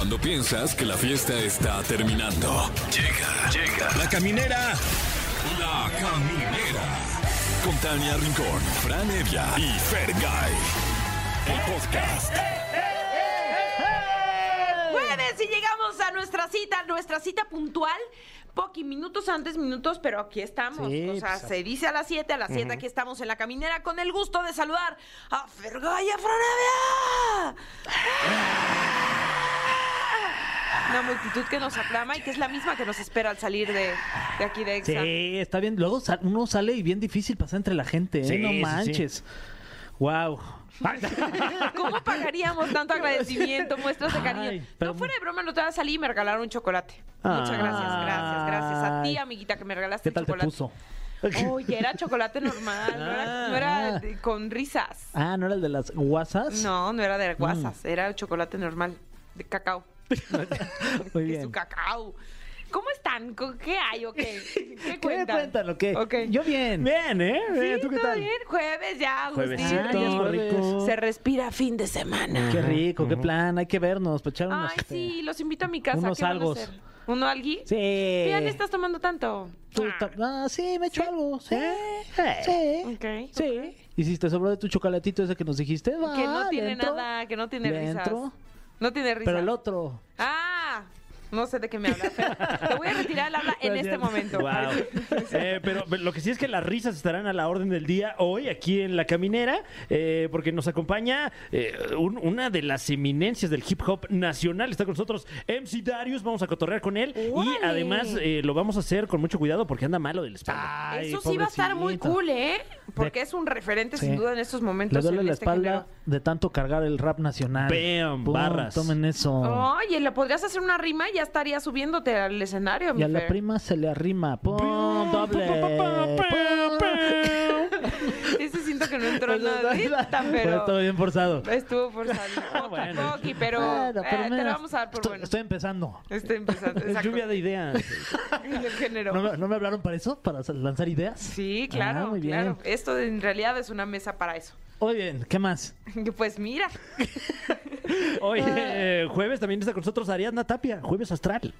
Cuando piensas que la fiesta está terminando. Llega, llega. La caminera. La caminera. Con Tania Rincón, Fran Evia y Fergay. El podcast. Jueves y llegamos a nuestra cita, nuestra cita puntual. Poqui minutos antes, minutos, pero aquí estamos. Sí, o sea, pues, se dice a las 7, a las 7 aquí estamos en la caminera con el gusto de saludar a Fergay y a Franavia. Una multitud que nos aclama y que es la misma que nos espera al salir de, de aquí de Exa. Sí, está bien. Luego sal- uno sale y bien difícil pasar entre la gente, ¿eh? Sí, no sí, sí. manches. Wow. ¿Cómo pagaríamos tanto agradecimiento, muestras de cariño? Ay, pero- No fuera de broma, no te vas a salir y me regalaron un chocolate. Muchas gracias, gracias, gracias. A ti, amiguita, que me regalaste ¿Qué tal te chocolate. puso? Oye, era chocolate normal, no era, no era Ah. de- con risas. Ah, ¿no era el de las guasas? No, no era de Mm. guasas, era chocolate normal, de cacao. Muy bien. su cacao. ¿Cómo están? ¿Con- ¿Qué hay o qué? ¿Qué ¿Qué cuentan? cuentan o qué? Yo bien. Bien, ¿eh? Bien, Sí, ¿Tú qué ¿todo tal? bien? Jueves ya, Agustín. Juevesito, Ah, ya es jueves. rico. Se respira fin de semana. Qué rico, qué plan. Hay que vernos, echar unos... Ay, este, sí, los invito a mi casa. unos ¿Qué van a algos. hacer? ¿Uno algui? Sí. ¿Qué ya le estás tomando tanto? Tú Ah. ta- Ah, sí, me echo algo. Sí. Eh. Sí. Ok, Sí. Y si te sobró de tu chocolatito ese que nos dijiste, va, Que no tiene nada, que no tiene risas. No tiene risas. Pero el otro. Ah, no sé de qué me hablas. Te voy a retirar el habla en este momento. Wow. Eh, pero, pero lo que sí es que las risas estarán a la orden del día hoy aquí en La Caminera, eh, porque nos acompaña eh, un- una de las eminencias del hip hop nacional. Está con nosotros MC Darius, vamos a cotorrear con él y además eh, lo vamos a hacer con mucho cuidado porque anda malo de la espalda. Eso sí va a estar muy pobrecito. cool, ¿eh? Porque es un referente sin duda en estos momentos. Le duele en la este espalda género. De tanto cargar el rap nacional. Bam, barras. Tomen eso. Oye, le podrías hacer una rima y ya estaría subiéndote al escenario, mi y a la Fer. prima se le arrima. ¡Pum! Doble. Ese siento que no entró nada, Fue pero todo bien forzado. estuvo forzado. Bueno. Poqui, pero, Bueno, eh, pero te mira, lo vamos a dar por estoy, bueno. estoy empezando. Estoy empezando. Es exacto. lluvia de ideas. En el género. ¿No me, no me hablaron para eso? ¿Para lanzar ideas? Sí, claro, Ah, muy bien. claro. Esto en realidad es una mesa para eso. Bien, ¿qué más? Pues mira, Hoy, eh, jueves, también está con nosotros Ariadna Tapia, jueves astral.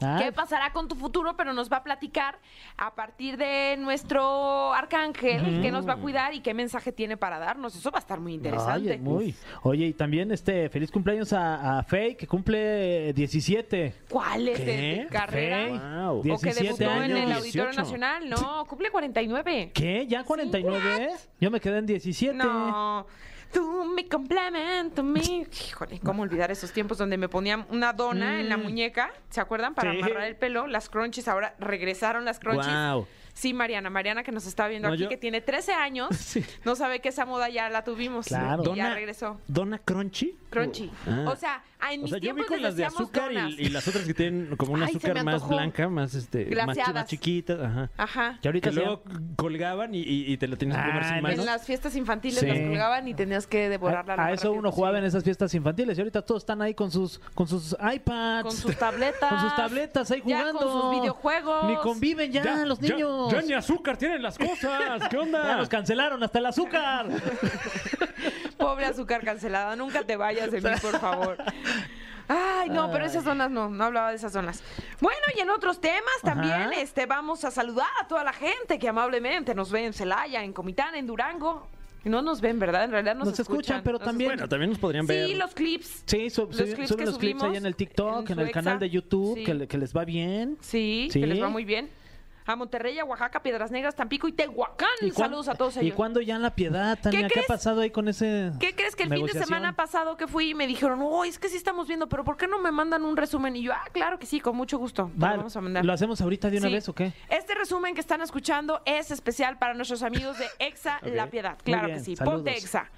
Ah, ¿qué pasará con tu futuro? Pero nos va a platicar a partir de nuestro arcángel que nos va a cuidar y qué mensaje tiene para darnos. Eso va a estar muy interesante. Oye, muy. Oye, y también este feliz cumpleaños a, a Faye, que cumple 17. ¿Cuál es de- de, ¿Qué? carrera? Wow. O que 17 debutó en el años. Auditorio 18. Nacional. No, cumple 49. ¿Qué? ¿Ya 49? Yo me quedé en 17. No. Tú mi complemento, mi. Híjole, ¿cómo olvidar esos tiempos donde me ponían una dona en la Mm. muñeca? ¿Se acuerdan? Para Sí. amarrar el pelo. Las crunchies, ahora regresaron las crunchies. Wow. Sí, Mariana, Mariana que nos está viendo No, aquí, yo- que tiene 13 años, Sí. no sabe que esa moda ya la tuvimos. Claro. Y ya regresó. Dona Crunchy. Crunchy. Ah. O sea, ah, en O mis sea, yo vi con las de azúcar y, y las otras que tienen como un Ay, azúcar más blanca, más este, más, chi- Glaseadas. más chiquitas, ajá. Ajá. Que ahorita Que luego colgaban y, y- y te lo tienes que comer sin en manos. En las fiestas infantiles Sí. las colgaban y tenías que devorarla. a, a eso uno jugaba en esas fiestas infantiles y ahorita todos están ahí con sus con sus iPads, Con sus tabletas. con sus tabletas ahí Ya jugando. con sus videojuegos. Ni conviven ya, los niños. Ya, ni azúcar tienen las cosas. ¿Qué Ya onda? nos cancelaron hasta el azúcar. Pobre azúcar cancelada, nunca te vayas de mí, por favor. Ay, no, pero esas zonas no, no hablaba de esas zonas. Bueno, y en otros temas también, Ajá. este, vamos a saludar a toda la gente que amablemente nos ve en Celaya, en Comitán, en Durango. No nos ven, ¿verdad? En realidad nos, Nos escuchan, pero nos también- Bueno, también nos podrían ver. Sí, los clips. Sí, Los suben clips suben que los clips subimos ahí en el TikTok, en el canal de YouTube, Sí. que, le- que les va bien. Sí, Sí. que les va muy bien. A Monterrey, a Oaxaca, Piedras Negras, Tampico y Tehuacán. Saludos a todos ellos. ¿Y cuándo ya en la piedad, Tania? ¿Qué, ha pasado ahí con ese ¿Qué crees que el fin de semana pasado que fui me dijeron, oh, es que sí estamos viendo, pero ¿por qué no me mandan un resumen? Y yo, ah, claro que sí, con mucho gusto. te lo Va, vamos a mandar. ¿Lo hacemos ahorita de una Sí. vez o qué? Este resumen que están escuchando es especial para nuestros amigos de Exa La Piedad. Claro que sí. saludos. Ponte Exa.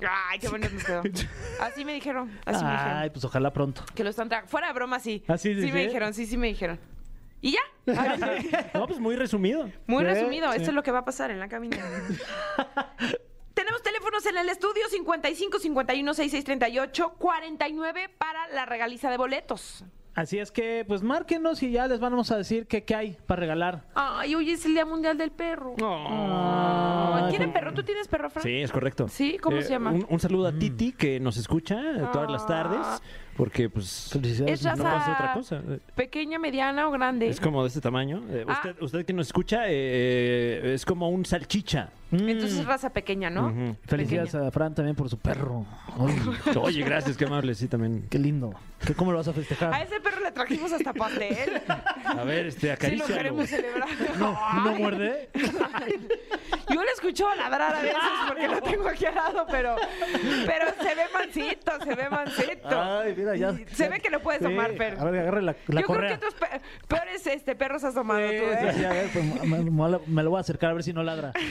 Ay, qué bonito nos quedó. Así me dijeron. Así me Ay, dijeron. pues ojalá pronto. Que lo están Fuera de broma, sí. ¿Ah, sí, sí, sí, me dijeron, sí, sí me dijeron. Y ya. No, pues muy resumido. Muy resumido, sí. esto es lo que va a pasar en la caminata. Tenemos teléfonos en el estudio 55 51 66 38 49 para la regaliza de boletos. Así es que, pues márquenos y ya les vamos a decir qué qué hay para regalar. Ay, hoy es el Día Mundial del Perro. Ay, ¿Tienen pues- perro? ¿Tú tienes perro, Fran? Sí, es correcto. Sí, ¿cómo Eh, se llama? Un, un saludo a Titi que nos escucha todas las Ah. tardes. Porque pues Felicidades. Es no raza- pasa otra cosa. ¿Pequeña, mediana o grande? Es como de este tamaño. Eh, Ah. usted, usted que nos escucha, eh, es como un salchicha. Entonces es raza pequeña, ¿no? Felicidades Pequeña. a Fran también por su perro. Oye, gracias, qué amable, sí, también. qué lindo. ¿Qué, ¿Cómo lo vas a festejar? A ese perro le trajimos hasta pastel. A ver, este, Si lo acarícialo. queremos celebrar. ¿No, ¿No Ay, muerde? Yo le escucho ladrar a veces porque lo tengo aquí al lado, pero, pero se ve mansito, se ve mansito. Ay, mira, ya. Se ve que lo puedes Sí. tomar, Fer. A ver, agarre la, la Yo correa. creo que otros pe- peores este, perros has tomado tú, Sí, ¿eh? sí, a ver, pues, me- me lo voy a acercar a ver si no ladra.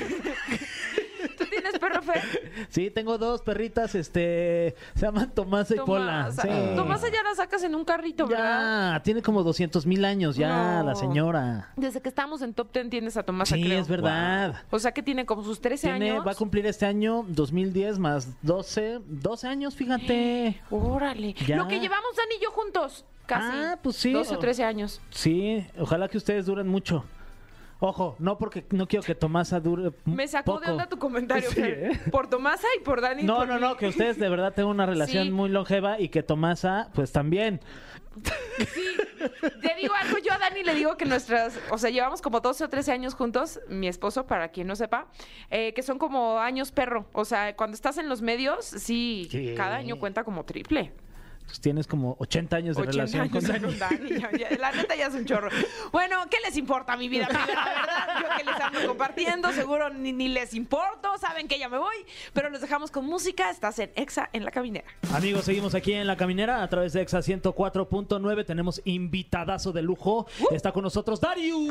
¿Tú tienes perro, Fer? Sí, tengo dos perritas, este, se llaman Tomasa y Pola. Tomasa. Sí. Tomasa ya la sacas en un carrito, ¿verdad? Ya, tiene como 200 mil años ya No. la señora. Desde que estamos en Top Ten tienes a Tomasa, Sí, creo. es verdad. O sea que tiene como sus 13 Tiene, años. va a cumplir este año 2010 más 12, 12 años, fíjate. Órale. Ya. Lo que llevamos Dani y yo juntos. Casi. Ah, pues sí. 12 o 13 años. Sí, ojalá que ustedes duren mucho. Ojo, no porque no quiero que Tomasa dure Me sacó de onda tu comentario, Sí. ¿eh? Por Tomasa y por Dani. No, por no, mí. no, que ustedes de verdad tengan una relación Sí. muy longeva y que Tomasa, pues también. Sí, te digo algo, yo a Dani le digo que nuestras, o sea, llevamos como 12 o 13 años juntos, mi esposo, para quien no sepa, eh, que son como años perro. O sea, cuando estás en los medios, sí, Sí. cada año cuenta como triple. Pues tienes como 80 años de 80 relación años con con Dani. Ya- ya- la neta ya es un chorro. Bueno, ¿qué les importa mi vida privada, verdad? Yo que les ando compartiendo, seguro ni, ni les importo, saben que ya me voy, pero los dejamos con música. Estás en Exa en la caminera. Amigos, seguimos aquí en La Caminera a través de Exa 104.9. Tenemos invitadazo de lujo. Está con nosotros Darius,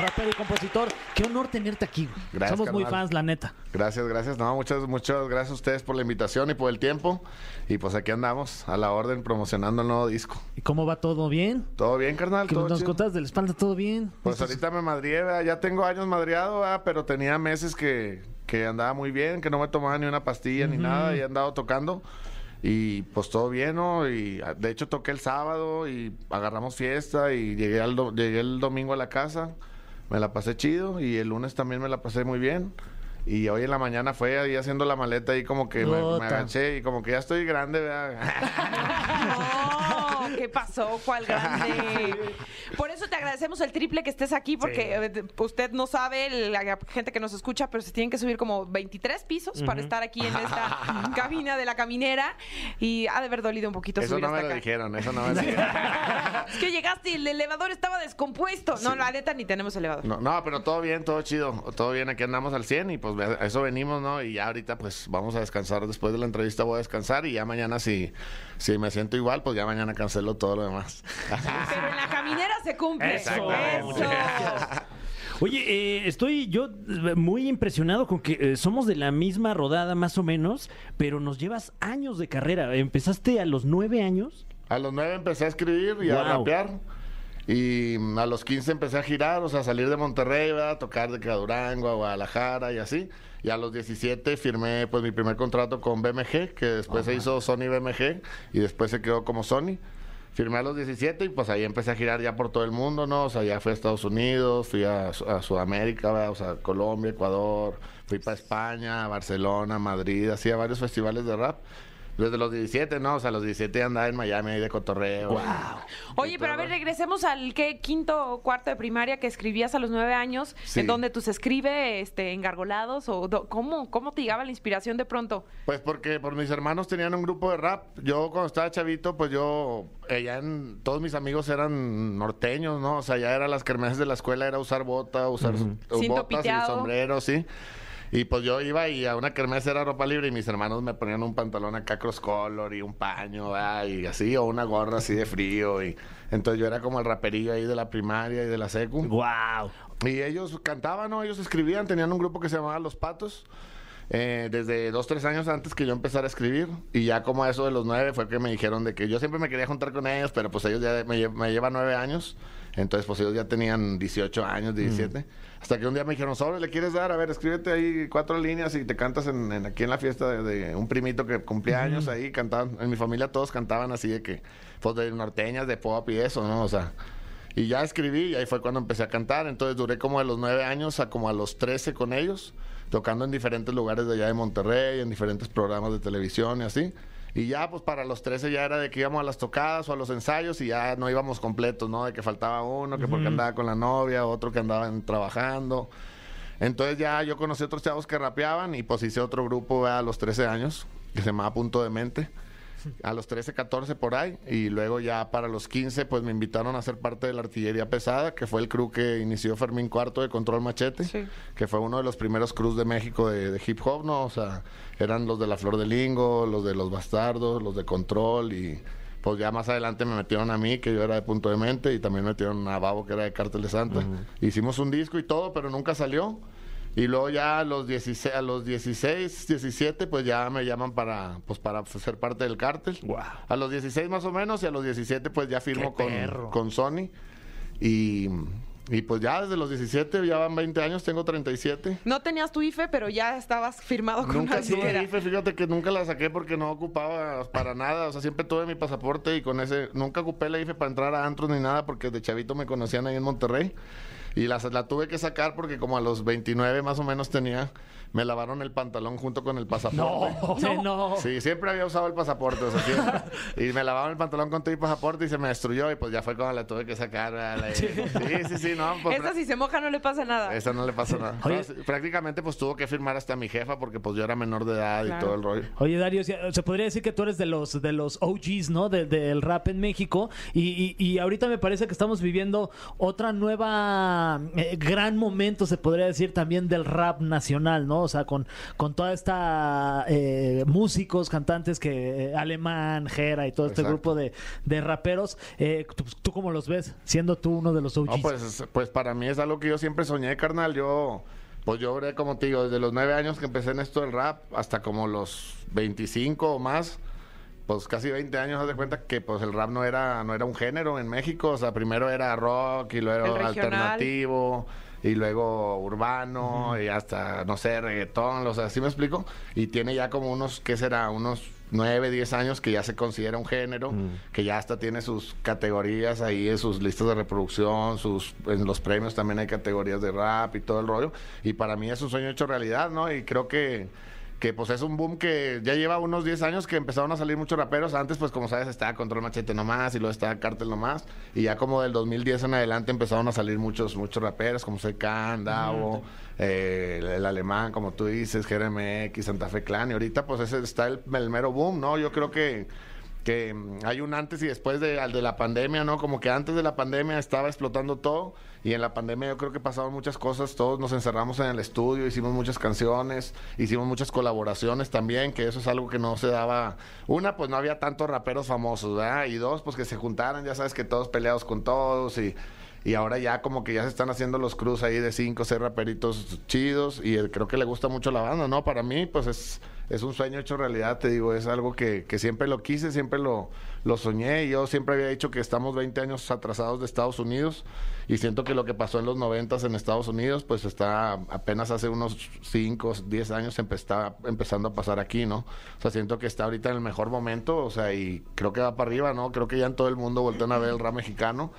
rapero y compositor. Qué honor tenerte aquí. güey. Gracias, Somos muy fans, la neta. Gracias, gracias. No, muchas, muchas gracias a ustedes por la invitación y por el tiempo. Y pues aquí andamos, a la orden, promocionando el nuevo disco. ¿Y cómo va todo bien? ¿Todo bien, carnal? Que ¿Todo nos chido? contas de la espalda, ¿todo bien? Pues ahorita me madrié, ¿verdad? ya tengo años madreado, ¿verdad? pero tenía meses que, que andaba muy bien, que no me tomaba ni una pastilla ni nada y he andado tocando. Y pues todo bien, ¿no? Y ah, de hecho toqué el sábado y agarramos fiesta y llegué, al do- llegué el domingo a la casa, me la pasé chido y el lunes también me la pasé muy bien. Y hoy en la mañana fue ahí haciendo la maleta y como que me, me agaché y como que ya estoy grande, ¿verdad? ¿qué pasó? ¿Cuál grande? Por eso te agradecemos el triple que estés aquí, porque eh, usted no sabe, la gente que nos escucha, pero se tienen que subir como 23 pisos para estar aquí en esta cabina de la caminera y ha de haber dolido un poquito Eso subir no me lo acá. dijeron, eso no me lo dijeron. Es que llegaste y el elevador estaba descompuesto. No, la neta ni tenemos elevador. No, no, pero todo bien, todo chido. Todo bien, aquí andamos al 100 y pues a eso venimos, ¿no? Y ya ahorita pues vamos a descansar. Después de la entrevista voy a descansar y ya mañana si, si me siento igual, pues ya mañana cancelo todo lo demás. Pero en la caminera se cumple. Exactamente. Eso. Oye, eh, estoy yo eh, muy impresionado con que eh, somos de la misma rodada más o menos, pero nos llevas años de carrera. ¿Empezaste a los nueve años? A los 9 empecé a escribir y a rapear. Y mm, a los 15 empecé a girar, o sea, a salir de Monterrey, ¿verdad? a tocar de Durango, a Guadalajara y así. Y a los 17 firmé pues mi primer contrato con BMG, que después se hizo Sony BMG y después se quedó como Sony. Firmé a los 17 y pues ahí empecé a girar ya por todo el mundo, ¿no? O sea, ya fui a Estados Unidos, fui a, a Sudamérica, ¿verdad? o sea, Colombia, Ecuador, fui para España, Barcelona, Madrid, así a varios festivales de rap. Desde los 17, ¿no? O sea, a los 17 andaba en Miami ahí de cotorreo. Oye, pero a ver, regresemos al ¿qué? quinto o cuarto de primaria que escribías a los nueve años, Sí. en donde tú se escribe este, engargolados o do- ¿cómo, cómo te llegaba la inspiración de pronto? Pues porque por mis hermanos tenían un grupo de rap. Yo cuando estaba chavito, pues yo, ya en, todos mis amigos eran norteños, ¿no? O sea, ya eran las kermeses de la escuela, era usar bota, usar Cinto botas y piteado. sombrero, sí. Y pues yo iba y a una kermés era ropa libre y mis hermanos me ponían un pantalón acá cross color y un paño, ¿verdad? y así, o una gorra así de frío. y Entonces yo era como el raperillo ahí de la primaria y de la secu. ¡Wow! Y ellos cantaban, ¿no? Ellos escribían, tenían un grupo que se llamaba Los Patos. eh, desde dos, tres años antes que yo empezara a escribir. Y ya como a eso de los nueve fue que me dijeron de que yo siempre me quería juntar con ellos, pero pues ellos ya me, lle- me llevan nueve años. Entonces pues ellos ya tenían 18 años, 17. Hasta que un día me dijeron, sobre, ¿le quieres dar? A ver, escríbete ahí cuatro líneas y te cantas en, en- aquí en la fiesta de, de un primito que cumplía años ahí. Cantaban, en mi familia todos cantaban así de que, pues de norteñas, de pop y eso, ¿no? O sea... Y ya escribí y ahí fue cuando empecé a cantar. Entonces duré como de los nueve años a como a los 13 con ellos, tocando en diferentes lugares de allá de Monterrey, en diferentes programas de televisión y así. Y ya, pues para los 13 ya era de que íbamos a las tocadas o a los ensayos y ya no íbamos completos, ¿no? De que faltaba uno, que porque andaba con la novia, otro que andaban trabajando. Entonces ya yo conocí otros chavos que rapeaban y pues hice otro grupo a los 13 años, que se llamaba Punto de Mente. A los 13, 14 por ahí. Y luego ya para los 15 pues me invitaron a ser parte de la artillería pesada, que fue el crew que inició Fermín Cuarto de Control Machete, Sí. que fue uno de los primeros crews de México de, de hip hop, ¿no? O sea, eran los de La Flor de Lingo, los de Los Bastardos, los de Control y... Pues ya más adelante me metieron a mí, que yo era de Punto de Mente, y también metieron a Babo, que era de Cártel de Santa. Hicimos un disco y todo, pero nunca salió. Y luego ya a los 16, a los 16, 17, pues ya me llaman para, pues para ser parte del cártel. A los 16 más o menos, y a los 17 pues ya firmo ¡Qué con, con Sony. Y, y pues ya desde los 17, ya van 20 años, tengo 37. No tenías tu IFE, pero ya estabas firmado con Nunca tuve IFE, fíjate que nunca la saqué porque no ocupaba para nada, o sea, siempre tuve mi pasaporte y con ese, nunca ocupé la IFE para entrar a antros ni nada porque de chavito me conocían ahí en Monterrey y la, la tuve que sacar porque como a los 29 más o menos tenía, me lavaron el pantalón junto con el pasaporte. No, no. Sí, siempre había usado el pasaporte, o sea, siempre. Y me lavaban el pantalón con todo y pasaporte y se me destruyó y pues ya fue cuando la tuve que sacar. Sí, sí, sí, no. pues, Esa si se moja no le pasa nada. esa no le pasa nada. Oye. No, sí, prácticamente pues tuvo que firmar hasta mi jefa porque pues yo era menor de edad y todo el rollo. Oye, Dario, se se podría decir que tú eres de los de los OGs, ¿no? De- del rap en México. Y, y- y ahorita me parece que estamos viviendo otra nueva eh, gran momento, se podría decir, también del rap nacional, ¿no? O sea, con, con toda esta eh, músicos, cantantes que eh, Alemán, Jera y todo este Exacto. grupo de, de raperos. Eh, ¿tú, tú cómo los ves? Siendo tú uno de los OGs. No, pues, pues para mí es algo que yo siempre soñé, carnal. Yo, pues yo, oré, como te digo, desde los nueve años que empecé en esto del rap hasta como los 25 o más, pues casi 20 años, haz de cuenta que pues el rap no era, no era un género en México. O sea, primero era rock y luego alternativo. Y luego urbano y hasta, no sé, reggaetón, o sea, ¿sí me explico? Y tiene ya como unos, ¿qué será? Unos 9, 10 años que ya se considera un género, que ya hasta tiene sus categorías ahí, en sus listas de reproducción, sus en los premios también hay categorías de rap y todo el rollo. Y para mí es un sueño hecho realidad, ¿no? Y creo que que pues es un boom que ya lleva unos 10 años que empezaron a salir muchos raperos. Antes, pues como sabes, estaba Control Machete nomás y luego estaba Cártel nomás. Y ya como del 2010 en adelante empezaron a salir muchos muchos raperos como Secan, Davo, eh, el, el alemán, como tú dices, GRMX, Santa Fe Clan. Y ahorita pues ese está el, el mero boom, ¿no? Yo creo que que mm, hay un antes y después de, al de la pandemia, ¿no? Como que antes de la pandemia estaba explotando todo y en la pandemia yo creo que pasaron muchas cosas, todos nos encerramos en el estudio, hicimos muchas canciones, hicimos muchas colaboraciones también, que eso es algo que no se daba. Una, pues no había tantos raperos famosos, ¿verdad? Y dos, pues que se juntaran, ya sabes que todos peleados con todos y... Y ahora ya como que ya se están haciendo los cruz ahí de cinco, seis raperitos chidos y eh, creo que le gusta mucho la banda, ¿no? Para mí, pues es, es un sueño hecho realidad, te digo, es algo que, que siempre lo quise, siempre lo, lo soñé y yo siempre había dicho que estamos 20 años atrasados de Estados Unidos y siento que lo que pasó en los 90 en Estados Unidos, pues está apenas hace unos 5, 10 años empe- está empezando a pasar aquí, ¿no? O sea, siento que está ahorita en el mejor momento, o sea, y creo que va para arriba, ¿no? Creo que ya en todo el mundo voltean a ver el rap mexicano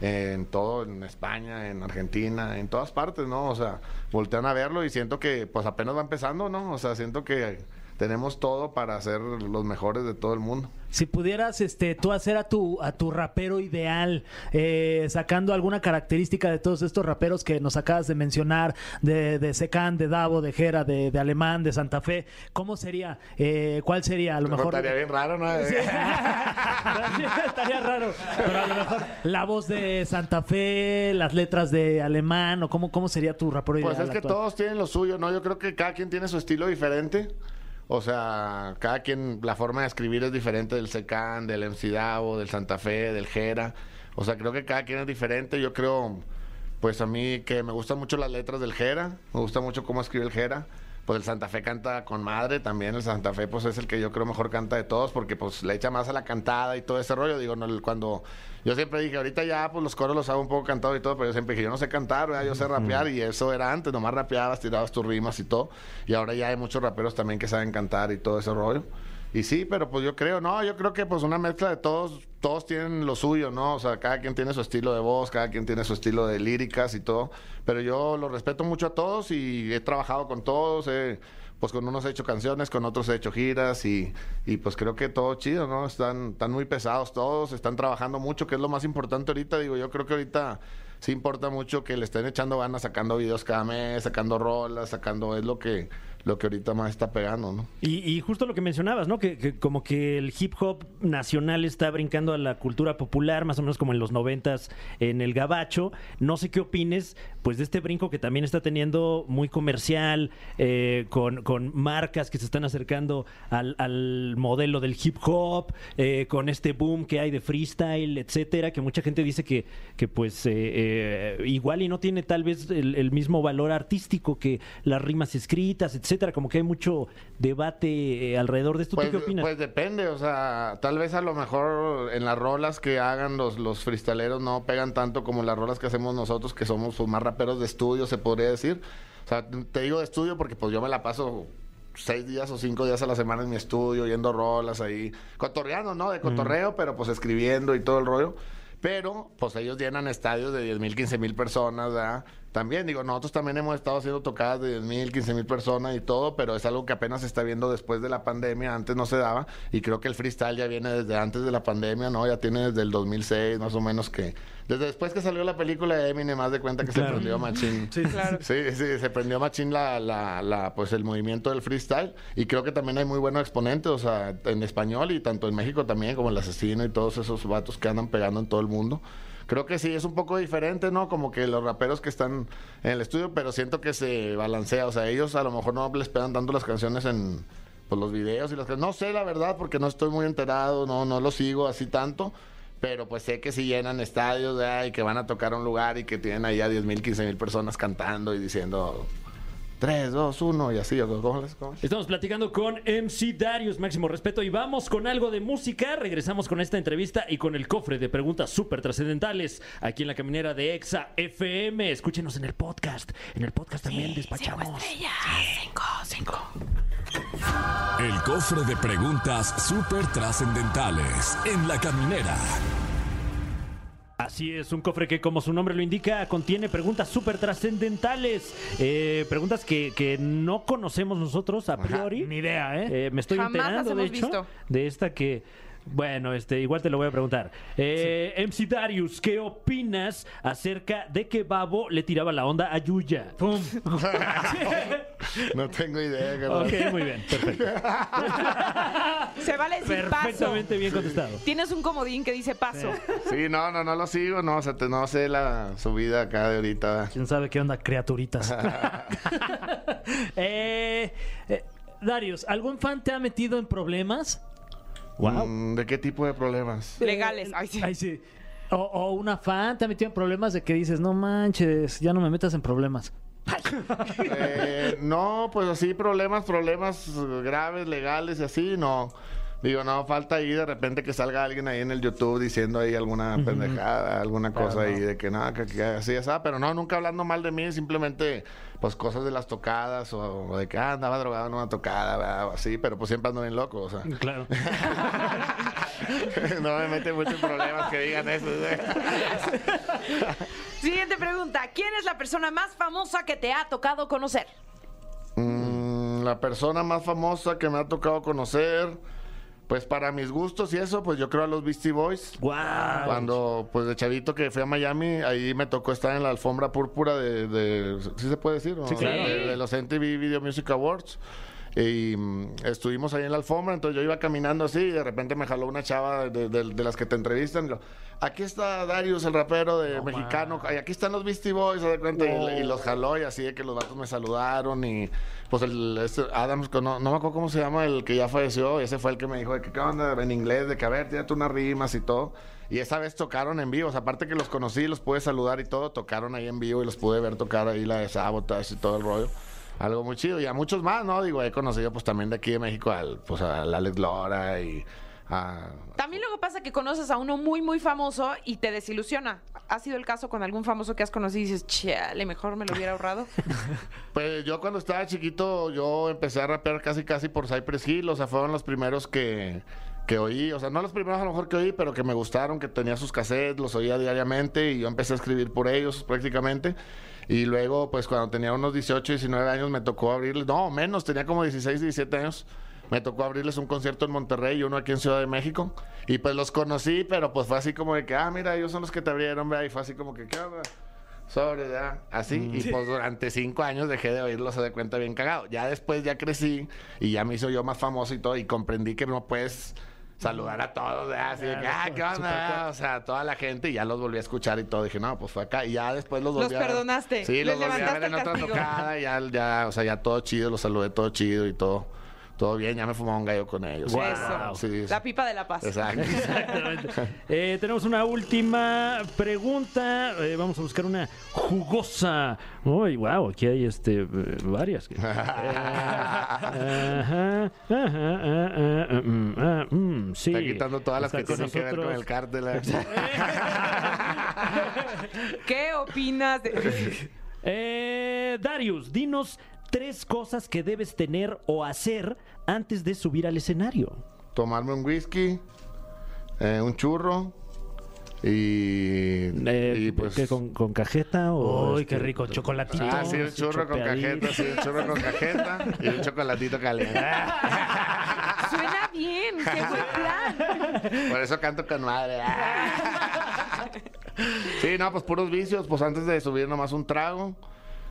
en todo, en España, en Argentina, en todas partes, ¿no? O sea, voltean a verlo y siento que pues apenas va empezando, ¿no? O sea, siento que tenemos todo para ser los mejores de todo el mundo. Si pudieras este, tú hacer a tu, a tu rapero ideal, eh, sacando alguna característica de todos estos raperos que nos acabas de mencionar, de, de Secan, de Davo, de Jera, de, de Alemán, de Santa Fe, ¿cómo sería? Eh, ¿Cuál sería? A lo mejor... Estaría bien raro, ¿no? Sí. Estaría raro. Pero a lo mejor la voz de Santa Fe, las letras de Alemán, o cómo, cómo sería tu rapero ideal. Pues es que actual? todos tienen lo suyo, ¿no? Yo creo que cada quien tiene su estilo diferente. O sea, cada quien, la forma de escribir es diferente del Secan, del MC del Santa Fe, del Jera. O sea, creo que cada quien es diferente. Yo creo, pues a mí que me gustan mucho las letras del Jera, me gusta mucho cómo escribe el Jera. Pues el Santa Fe canta con madre también. El Santa Fe, pues es el que yo creo mejor canta de todos porque pues le echa más a la cantada y todo ese rollo. Digo, no, el- cuando yo siempre dije, ahorita ya pues los coros los hago un poco cantados y todo, pero yo siempre dije, yo no sé cantar, ¿verdad? yo sé rapear y eso era antes, nomás rapeabas, tirabas tus rimas y todo. Y ahora ya hay muchos raperos también que saben cantar y todo ese rollo. Y sí, pero pues yo creo, no, yo creo que pues una mezcla de todos, todos tienen lo suyo, ¿no? O sea, cada quien tiene su estilo de voz, cada quien tiene su estilo de líricas y todo. Pero yo los respeto mucho a todos y he trabajado con todos. he- pues con unos he hecho canciones, con otros he hecho giras y, y pues creo que todo chido, ¿no? Están, están muy pesados todos, están trabajando mucho, que es lo más importante ahorita. Digo, yo creo que ahorita sí importa mucho que le estén echando ganas, sacando videos cada mes, sacando rolas, sacando, es lo que, lo que ahorita más está pegando, ¿no? Y, justo lo que mencionabas, ¿no? Que, como que el hip hop nacional está brincando a la cultura popular, más o menos como en los noventas en el gabacho. No sé qué opines, pues, de este brinco que también está teniendo muy comercial, eh, con, con marcas que se están acercando al, al modelo del hip hop, eh, con este boom que hay de freestyle, etcétera, que mucha gente dice que, que pues, eh, igual y no tiene tal vez el, el mismo valor artístico que las rimas escritas, etcétera. Como que hay mucho debate eh, alrededor de esto. Pues, ¿Tú qué opinas? pues depende, o sea, tal vez a lo mejor en las rolas que hagan los, los freestaleros no pegan tanto como las rolas que hacemos nosotros, que somos pues, más raperos de estudio, se podría decir. O sea, te digo de estudio porque pues yo me la paso seis días o cinco días a la semana en mi estudio, yendo rolas ahí, cotorreando, ¿no? De cotorreo, pero pues escribiendo y todo el rollo. Pero, pues ellos llenan estadios de 10 mil, 15 mil personas, ¿verdad? También, digo, nosotros también hemos estado haciendo tocadas de 10 mil, 15 mil personas y todo, pero es algo que apenas se está viendo después de la pandemia, antes no se daba, y creo que el freestyle ya viene desde antes de la pandemia, ¿no? Ya tiene desde el 2006, más o menos, que... Desde después que salió la película de Eminem, más de cuenta que se prendió machín. Sí, Claro. Sí, sí, se prendió machín la, la, la, pues el movimiento del freestyle y creo que también hay muy buenos exponentes, o sea, en español y tanto en México también, como el asesino y todos esos vatos que andan pegando en todo el mundo. Creo que sí, es un poco diferente, ¿no? Como que los raperos que están en el estudio, pero siento que se balancea, o sea, ellos a lo mejor no les pegan dando las canciones en pues, los videos y las No sé la verdad porque no estoy muy enterado, no, no lo sigo así tanto. Pero pues sé que si llenan estadios ¿verdad? y que van a tocar a un lugar y que tienen ahí a 10 mil, 15 mil personas cantando y diciendo 3, 2, 1 y así. ¿o ¿Cómo les cómo les- Estamos platicando con MC Darius, máximo respeto, y vamos con algo de música. Regresamos con esta entrevista y con el cofre de preguntas súper trascendentales aquí en la caminera de Exa FM. Escúchenos en el podcast. En el podcast también despachamos. Cinco, cinco. El cofre de preguntas súper trascendentales en la caminera. Así es, un cofre que, como su nombre lo indica, contiene preguntas súper trascendentales. Eh, preguntas que, que no conocemos nosotros a priori. Ni idea, ¿eh? Eh, me estoy Jamás las enterando, de hecho, visto. de esta que. Bueno, este, igual te lo voy a preguntar. Eh, MC Darius, ¿qué opinas acerca de que Babo le tiraba la onda a Yuya? ¡Pum! No tengo idea, carnal. Ok, muy bien, perfecto. Se vale decir paso. Perfectamente bien contestado. Tienes un comodín que dice paso. Sí, no, no, no lo sigo, no, o sea, te- no sé la subida acá de ahorita. ¿Quién sabe qué onda, criaturitas? eh, eh, Darius, ¿algún fan te ha metido en problemas? Wow. Mm, ¿De qué tipo de problemas? Legales. Ay, sí. Ay, sí. O, o una fan metido en problemas de que dices, no manches, ya no me metas en problemas. Eh, no, pues así, problemas, problemas graves, legales y así, no. Digo, no, falta ahí de repente que salga alguien ahí en el YouTube diciendo ahí alguna pendejada, alguna cosa ahí de que nada, que, que así, así, pero no, nunca hablando mal de mí, simplemente pues cosas de las tocadas o, o de que ah, andaba drogado en una tocada, ¿verdad? o así, pero pues siempre ando bien loco, o sea. Claro. no me mete mucho en problemas que digan eso. ¿eh? Siguiente pregunta. ¿Quién es la persona más famosa que te ha tocado conocer? Mm, la persona más famosa que me ha tocado conocer, pues para mis gustos y eso, pues yo creo a los Beastie Boys. Wow. Cuando, pues de chavito que fui a Miami, ahí me tocó estar en la alfombra púrpura de, de ¿sí se puede decir? Sí, claro. De, de los MTV Video Music Awards. Y mm, estuvimos ahí en la alfombra, entonces yo iba caminando así y de repente me jaló una chava de, de- de las que te entrevistan. y lo, aquí está Darius, el rapero de mexicano, y aquí están los Beastie Boys, ¿se da cuenta? Y, y los jaló y así de que los vatos me saludaron y pues el este Adams, no, no me acuerdo cómo se llama, el que ya falleció, ese fue el que me dijo de que qué onda en inglés, de que a ver, tírate unas rimas y todo. Y esa vez tocaron en vivo, o sea, aparte que los conocí, los pude saludar y todo, tocaron ahí en vivo y los pude ver tocar ahí la de Sabotage y todo el rollo. Algo muy chido. Y a muchos más, ¿no? Digo, he conocido pues también de aquí de México al, pues al Alex Lora y a... También luego pasa que conoces a uno muy, muy famoso y te desilusiona. ¿Ha sido el caso con algún famoso que has conocido y dices, chale, mejor me lo hubiera ahorrado? Pues yo cuando estaba chiquito, yo empecé a rapear casi casi por Cypress Hill, o sea, fueron los primeros que, que oí, o sea, no los primeros a lo mejor que oí, pero que me gustaron, que tenía sus cassettes, los oía diariamente y yo empecé a escribir por ellos prácticamente. Y luego, pues cuando tenía unos 18, 19 años, me tocó abrirles, no, menos, tenía como 16, 17 años. Me tocó abrirles un concierto en Monterrey y uno aquí en Ciudad de México. Y pues los conocí, pero pues fue así como de que, ah, mira, ellos son los que te abrieron, vea. Y fue así como que, ¿qué onda? Sobre, ya, así. Y pues durante cinco años dejé de oírlos, se de cuenta bien cagado. Ya después ya crecí y ya me hizo yo más famoso y todo. Y comprendí que no puedes saludar a todos, así de que, ah, ¿qué onda? O sea, toda la gente y ya los volví a escuchar y todo. Dije, no, pues fue acá. Y ya después los volví Los a ver. perdonaste. Sí, los volví a ver en otra tocada. Ya, ya, o sea, ya todo chido, los saludé todo chido y todo. Todo bien, ya me fumaba un gallo con ellos. Guau. Eso. Sí, sí. La pipa de la paz. Exacto. Exactamente. Eh, tenemos una última pregunta. Eh, vamos a buscar una jugosa. Uy, wow, aquí hay este eh, varias. Sí. Está quitando todas las Está que tienen que ver con el cártel. ¿eh? ¿Qué opinas de... Eh, Darius, dinos tres cosas que debes tener o hacer antes de subir al escenario. Tomarme un whisky, eh, un churro y, Eh, y pues... ¿qué, con, con cajeta o Uy, este, qué rico, chocolatito. Ah, sí, un churro con cajeta, sí, un churro con cajeta y un chocolatito caliente. Suena bien, qué buen plan. Por eso canto con madre. Sí, no, pues puros vicios, pues antes de subir nomás un trago.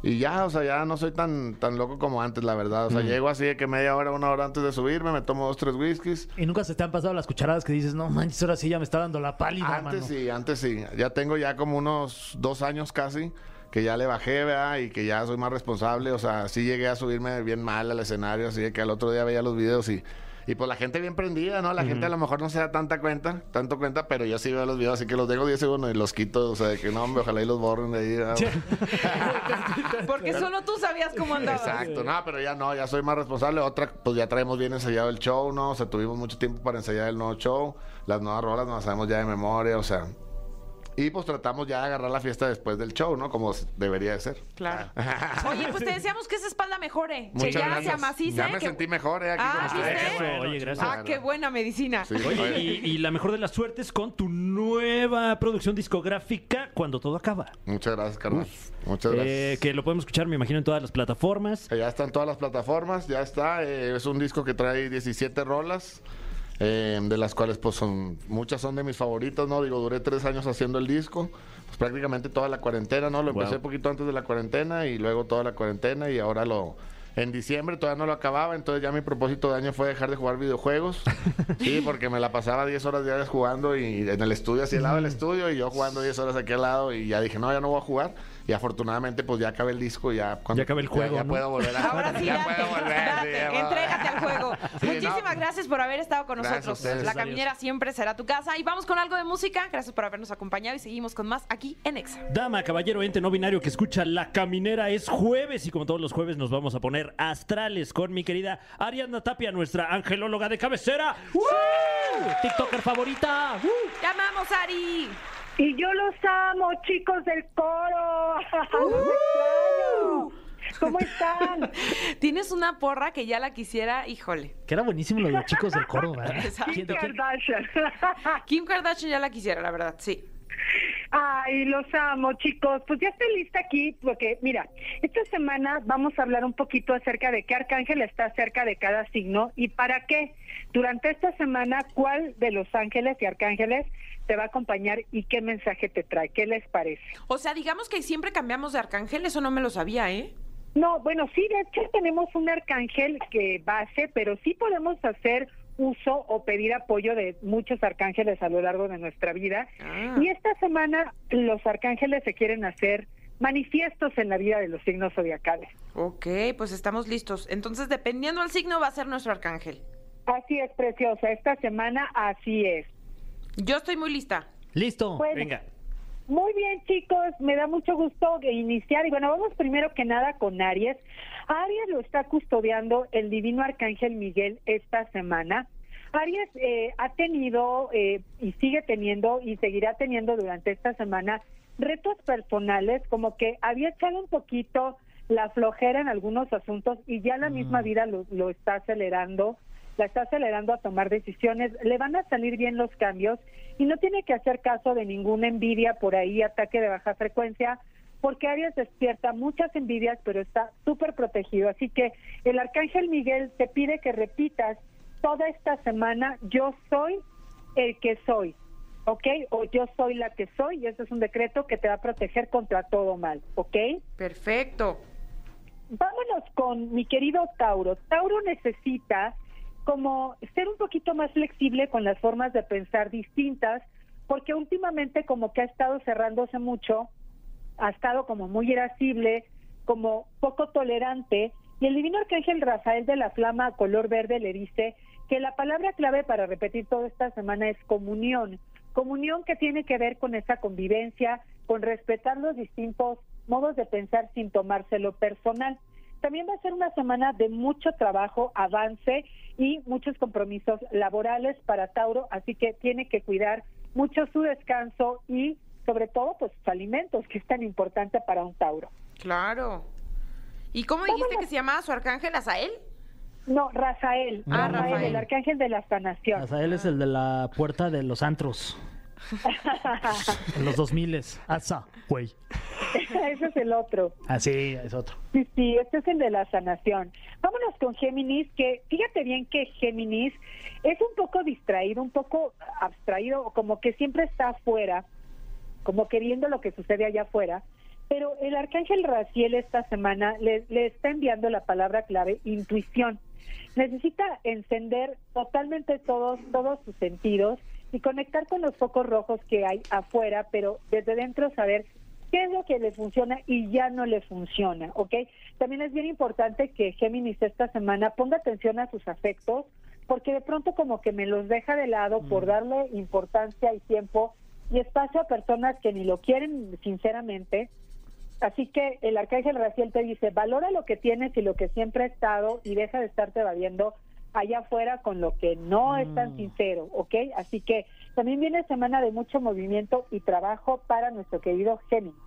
Y ya, o sea, ya no soy tan, tan loco como antes, la verdad. O sea, llego así de que media hora, una hora antes de subirme, me tomo dos, tres whiskies. Y nunca se te han pasado las cucharadas que dices, no manches, ahora sí ya me está dando la pálida, Antes mano. sí, antes sí. Ya tengo ya como unos dos años casi que ya le bajé, ¿verdad? Y que ya soy más responsable. O sea, sí llegué a subirme bien mal al escenario, así de que al otro día veía los videos y... Y pues la gente bien prendida, ¿no? La gente a lo mejor no se da tanta cuenta, tanto cuenta, pero yo sí veo los videos, así que los dejo 10 segundos y los quito, o sea, de que no, hombre, ojalá y los borren de ahí. Porque solo tú sabías cómo andabas. Exacto, no, pero ya no, ya soy más responsable. Otra, pues ya traemos bien ensayado el show, ¿no? O sea, tuvimos mucho tiempo para ensayar el nuevo show. Las nuevas rolas nos las sabemos ya de memoria, o sea. Y pues tratamos ya de agarrar la fiesta después del show, ¿no? Como debería de ser. Claro. Oye, pues te deseamos que esa espalda mejore. Muchas que ya gracias. se amacice. Ya me que- sentí mejor, ¿eh? Aquí Ah, con ustedes. Eso, oye, gracias. Ah, qué buena medicina. Sí, Oye, oye. y, y la mejor de las suertes con tu nueva producción discográfica cuando todo acaba. Muchas gracias, carnal. Muchas gracias. Eh, que lo podemos escuchar, me imagino, en todas las plataformas. Eh, Ya están todas las plataformas, ya está. eh, es un disco que trae 17 rolas, eh, de las cuales pues son muchas son de mis favoritas, ¿no? Digo, duré tres años haciendo el disco, pues prácticamente toda la cuarentena, ¿no? Lo Wow. empecé un poquito antes de la cuarentena y luego toda la cuarentena y ahora lo... En diciembre todavía no lo acababa, entonces ya mi propósito de año fue dejar de jugar videojuegos. Sí, porque me la pasaba 10 horas diarias jugando y en el estudio, así al lado del estudio, y yo jugando 10 horas aquí al lado y ya dije, no, ya no voy a jugar. Y afortunadamente pues ya acabé el disco y ya... cuando- Ya acabé el juego, Ya, ¿no? puedo volver a Ahora sí, ya date, puedo volver. date, sí, ya puedo- entrégate al juego. Sí, Muchísimas no. gracias por haber estado con Gracias nosotros. La caminera siempre será tu casa. Y vamos con algo de música. Gracias por habernos acompañado y seguimos con más aquí en Exa. Dama, caballero, ente no binario que escucha La Caminera es jueves y como todos los jueves nos vamos a poner astrales con mi querida Ariadna Tapia, nuestra angelóloga de cabecera. ¡Sí! TikToker favorita. ¡Uh! ¡Te amamos, Ari! Y yo los amo, chicos del coro. ¿Cómo están? Tienes una porra que ya la quisiera, híjole. Que era buenísimo lo de los chicos del coro, ¿verdad? Exacto. ¿Quién- de quién? Kardashian. Kim Kardashian ya la quisiera, la verdad, sí. Ay, los amo, chicos. Pues ya estoy lista aquí porque, mira, esta semana vamos a hablar un poquito acerca de qué arcángel está cerca de cada signo y para qué. Durante esta semana, ¿cuál de los ángeles y arcángeles te va a acompañar y qué mensaje te trae? ¿Qué les parece? O sea, digamos que siempre cambiamos de arcángel, eso no me lo sabía, ¿eh? No, bueno, sí, de hecho tenemos un arcángel que base, pero sí podemos hacer uso o pedir apoyo de muchos arcángeles a lo largo de nuestra vida. Ah. Y esta semana los arcángeles se quieren hacer manifiestos en la vida de los signos zodiacales. Ok, pues estamos listos. Entonces, dependiendo del signo, va a ser nuestro arcángel. Así es, preciosa. Esta semana así es. Yo estoy muy lista. Listo. Bueno, Venga. Muy bien, chicos, me da mucho gusto iniciar. Y bueno, vamos primero que nada con Aries. Aries lo está custodiando el divino arcángel Miguel esta semana. Aries eh, ha tenido eh, y sigue teniendo y seguirá teniendo durante esta semana retos personales, como que había echado un poquito la flojera en algunos asuntos y ya la misma vida lo, lo está acelerando la está acelerando a tomar decisiones, le van a salir bien los cambios y no tiene que hacer caso de ninguna envidia por ahí, ataque de baja frecuencia, porque Aries despierta muchas envidias, pero está súper protegido. Así que el arcángel Miguel te pide que repitas toda esta semana, yo soy el que soy, ¿ok? O yo soy la que soy, y ese es un decreto que te va a proteger contra todo mal, ¿ok? Perfecto. Vámonos con mi querido Tauro. Tauro necesita como ser un poquito más flexible con las formas de pensar distintas, porque últimamente como que ha estado cerrándose mucho, ha estado como muy irascible, como poco tolerante, y el divino arcángel Rafael de la Flama color verde le dice que la palabra clave para repetir toda esta semana es comunión. Comunión que tiene que ver con esa convivencia, con respetar los distintos modos de pensar sin tomárselo personal. También va a ser una semana de mucho trabajo, avance y muchos compromisos laborales para Tauro, así que tiene que cuidar mucho su descanso y sobre todo pues sus alimentos, que es tan importante para un Tauro. Claro. ¿Y cómo dijiste Vámonos. que se llamaba su arcángel Azael? No, Rafael, Ah, Rafael, Rafael. el arcángel de la sanación. Azael es el de la puerta de los antros. En los 2000 Asa, güey. Ese es el otro. Así es otro. Sí, sí, este es el de la sanación. Vámonos con Géminis, que fíjate bien que Géminis es un poco distraído, un poco abstraído, como que siempre está afuera, como queriendo lo que sucede allá afuera. Pero el arcángel Raciel esta semana le, le está enviando la palabra clave intuición. Necesita encender totalmente todos, todos sus sentidos y conectar con los focos rojos que hay afuera, pero desde dentro saber qué es lo que le funciona y ya no le funciona, ¿ok? También es bien importante que Géminis esta semana ponga atención a sus afectos, porque de pronto como que me los deja de lado por darle importancia y tiempo y espacio a personas que ni lo quieren sinceramente. Así que el arcángel Raciel te dice, valora lo que tienes y lo que siempre ha estado y deja de estarte evadiendo allá afuera con lo que no es tan sincero, ¿ok? Así que también viene semana de mucho movimiento y trabajo para nuestro querido Géminis.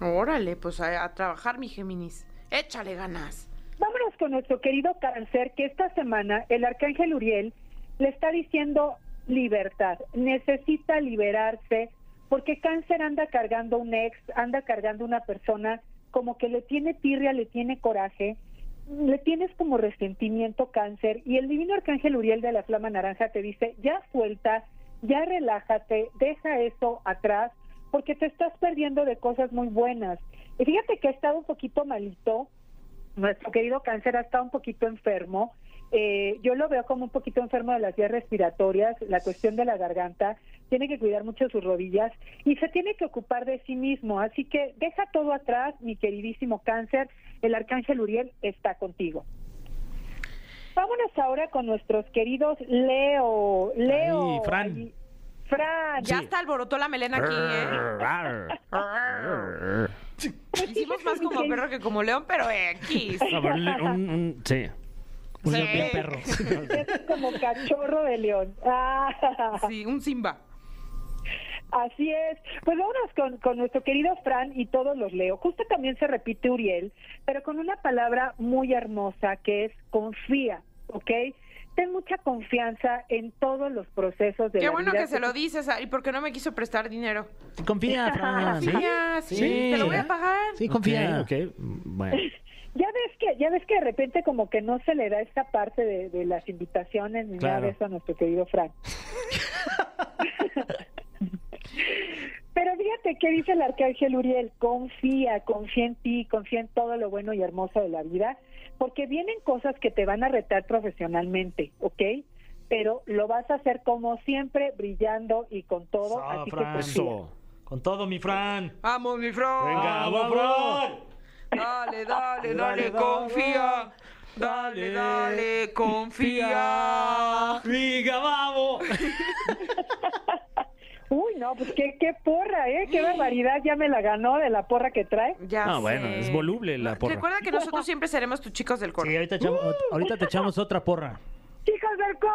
Órale, pues a, a trabajar, mi Géminis. Échale ganas. Vámonos con nuestro querido cáncer, que esta semana el arcángel Uriel le está diciendo libertad, necesita liberarse, porque cáncer anda cargando un ex, anda cargando una persona como que le tiene tirria, le tiene coraje, le tienes como resentimiento cáncer, y el divino arcángel Uriel de la Flama Naranja te dice, ya suelta, ya relájate, deja eso atrás, porque te estás perdiendo de cosas muy buenas. Y fíjate que ha estado un poquito malito, nuestro querido cáncer ha estado un poquito enfermo. Eh, yo lo veo como un poquito enfermo de las vías respiratorias, la cuestión de la garganta, tiene que cuidar mucho sus rodillas y se tiene que ocupar de sí mismo. Así que deja todo atrás, mi queridísimo cáncer, el arcángel Uriel está contigo. Vámonos ahora con nuestros queridos Leo. Leo. Ay, Fran. Fran. Ya está alborotó la melena aquí, ¿eh? Hicimos más como perro que como león, pero X. Un- sí. Un Sí. león bien perro. Es como cachorro de león. Ah. Sí, un Simba. Así es. Pues vámonos con, con nuestro querido Fran y todos los leo. Justo también se repite Uriel, pero con una palabra muy hermosa que es confía, ¿ok? Ten mucha confianza en todos los procesos de Qué la bueno vida. que se lo dices, ¿y por qué no me quiso prestar dinero? Confía, Fran. Confía, sí, Sí. te lo voy a pagar. Sí, confía. Ok, ok, bueno. Ya ves que ya ves que de repente como que no se le da esta parte de, de las invitaciones ni nada de eso a nuestro querido Fran. Pero fíjate qué dice el arcángel Uriel, confía, confía en ti, confía en todo lo bueno y hermoso de la vida, porque vienen cosas que te van a retar profesionalmente, ¿ok? Pero lo vas a hacer como siempre, brillando y con todo, Eso, así que Fran. confía. Eso. Con todo, mi Fran. Vamos, mi Fran. Venga, ¡Vamos, vamos. Fran! Dale, dale, dale, confía. Dale, dale, confía. ¡Venga, vamos! Uy, no, pues qué, qué porra, ¿eh? Qué barbaridad, ya me la ganó de la porra que trae. Ya Ah, sé. bueno, es voluble la porra. Recuerda que nosotros siempre seremos tus chicos del coro. Sí, ahorita, echamos- ahorita te echamos otra porra. ¡Chicos del coro!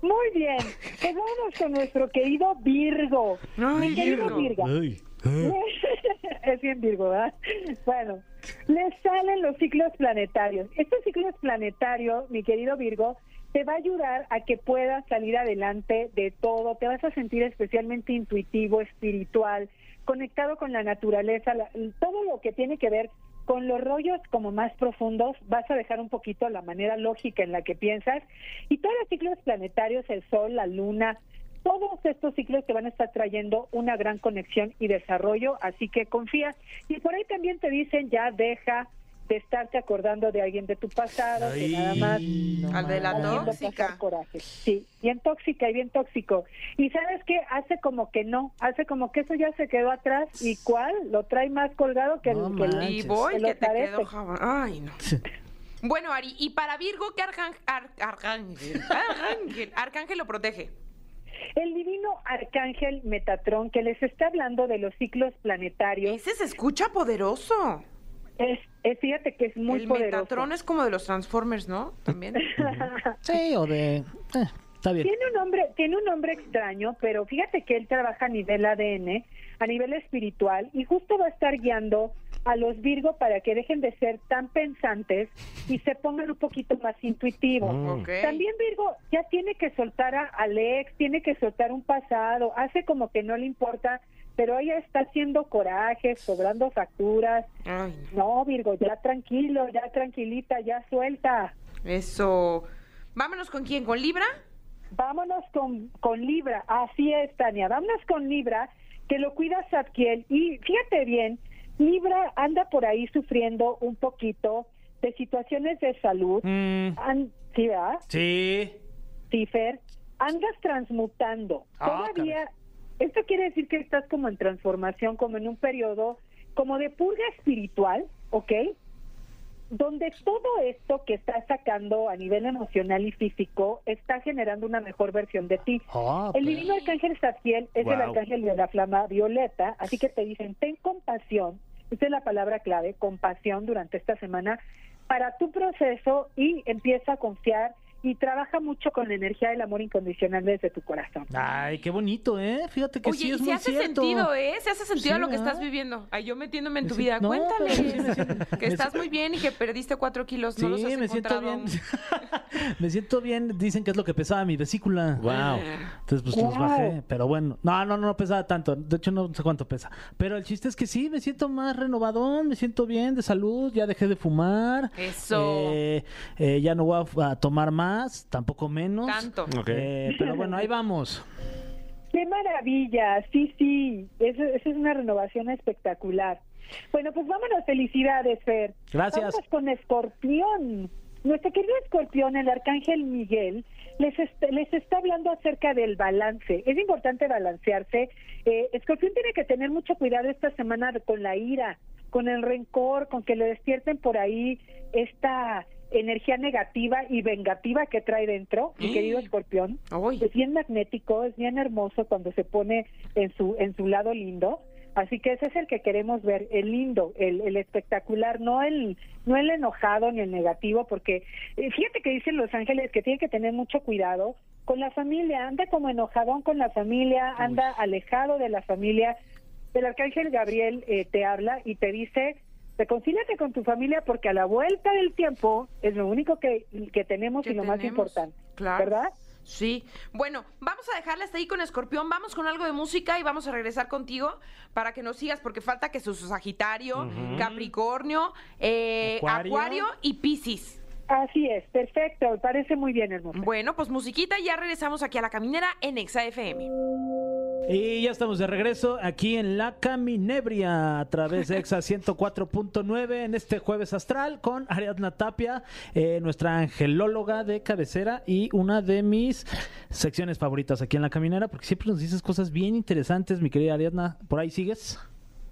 Muy bien, pues vámonos con nuestro querido Virgo. Ay, Mi querido Virgo. Ay. es bien Virgo, ¿verdad? Bueno, le salen los ciclos planetarios. Estos ciclos planetarios, mi querido Virgo, te va a ayudar a que puedas salir adelante de todo, te vas a sentir especialmente intuitivo, espiritual, conectado con la naturaleza, la- todo lo que tiene que ver con los rollos como más profundos, vas a dejar un poquito la manera lógica en la que piensas y todos los ciclos planetarios, el sol, la luna, todos estos ciclos te van a estar trayendo una gran conexión y desarrollo, así que confía. Y por ahí también te dicen, ya deja de estarte acordando de alguien de tu pasado, que nada más Al de la tóxica. coraje. Sí, bien tóxica y bien tóxico. Y sabes qué, hace como que no, hace como que eso ya se quedó atrás y cuál, lo trae más colgado que el... No que el-. Y voy que que te quedó. Ay, no. Bueno, Ari, y para Virgo, ¿qué arcángel, arcángel, arcángel, arcángel lo protege? El divino arcángel Metatrón que les está hablando de los ciclos planetarios, Ese se escucha poderoso. es, es- fíjate que es muy el poderoso. Metatron es como de los Transformers, ¿no? También. Sí, o de... eh, está bien. Tiene un nombre, tiene un nombre extraño, pero fíjate que él trabaja a nivel ADN, a nivel espiritual, y justo va a estar guiando a los Virgo para que dejen de ser tan pensantes y se pongan un poquito más intuitivos. Ok. También Virgo ya tiene que soltar a Alex, tiene que soltar un pasado, hace como que no le importa, pero ella está haciendo corajes, cobrando facturas. Ay. No, Virgo, ya tranquilo, ya tranquilita, ya suelta. Eso. Vámonos con quién, con Libra. Vámonos con, con Libra, así es, Tania, vámonos con Libra, que lo cuida Zadkiel. Y fíjate bien, Libra anda por ahí sufriendo un poquito de situaciones de salud. Mm, ¿Sí, verdad? sí. Sí, Fer. Andas transmutando. Ah, Todavía, esto quiere decir que estás como en transformación, como en un periodo, como de purga espiritual, ¿ok? Donde todo esto que estás sacando a nivel emocional y físico está generando una mejor versión de ti. Ah, El pues. divino arcángel Zadkiel es el arcángel de la flama violeta, así que te dicen, ten compasión, esa es la palabra clave, compasión durante esta semana para tu proceso y empieza a confiar y trabaja mucho con la energía del amor incondicional desde tu corazón. Ay, qué bonito, ¿eh? Fíjate que Oye, sí y es se muy hace cierto. sentido, ¿eh? Se hace sentido Sí, lo que ¿verdad? estás viviendo. Ay, yo metiéndome en tu Me vida. siento- no, Cuéntale. sí que estás muy bien y que perdiste cuatro kilos. Sí, no los has me siento encontrado. bien. me siento bien. Dicen que es lo que pesaba mi vesícula. Wow. Entonces, pues los Wow. bajé. Pero bueno, no, no, no pesaba tanto. De hecho, no sé cuánto pesa. Pero el chiste es que sí, me siento más renovadón, me siento bien de salud. Ya dejé de fumar. Eso. Eh, eh, ya no voy a, a tomar más, tampoco menos. Tanto. Eh, pero bueno, ahí vamos. ¡Qué maravilla! Sí, sí, eso, eso es una renovación espectacular. Bueno, pues vámonos, felicidades, Fer. Gracias. Vámonos con Escorpión. Nuestro querido Escorpión, el Arcángel Miguel, les, est- les está hablando acerca del balance. Es importante balancearse. Eh, Escorpión tiene que tener mucho cuidado esta semana con la ira, con el rencor, con que le despierten por ahí esta energía negativa y vengativa que trae dentro, mi querido Escorpión. Es bien magnético, es bien hermoso cuando se pone en su en su lado lindo. Así que ese es el que queremos ver, el lindo, el, el espectacular, no el no el enojado ni el negativo, porque eh, fíjate que dicen los ángeles que tienen que tener mucho cuidado con la familia, anda como enojadón con la familia, anda alejado de la familia. El arcángel Gabriel eh, te habla y te dice, reconcíliate con tu familia porque a la vuelta del tiempo es lo único que, que tenemos y lo más importante, Claro. ¿verdad? Sí. Bueno, vamos a dejarla hasta ahí con Escorpión. Vamos con algo de música y vamos a regresar contigo para que nos sigas, porque falta que su Sagitario, Capricornio, eh, Acuario. Acuario y Piscis. Así es, perfecto, me parece muy bien, hermosa. Bueno, pues musiquita y ya regresamos aquí a la caminera en Exa FM. Y ya estamos de regreso aquí en La Caminebria a través de Exa 104.9 en este jueves astral con Ariadna Tapia, eh, nuestra angelóloga de cabecera y una de mis secciones favoritas aquí en La Caminera porque siempre nos dices cosas bien interesantes, mi querida Ariadna. ¿Por ahí sigues?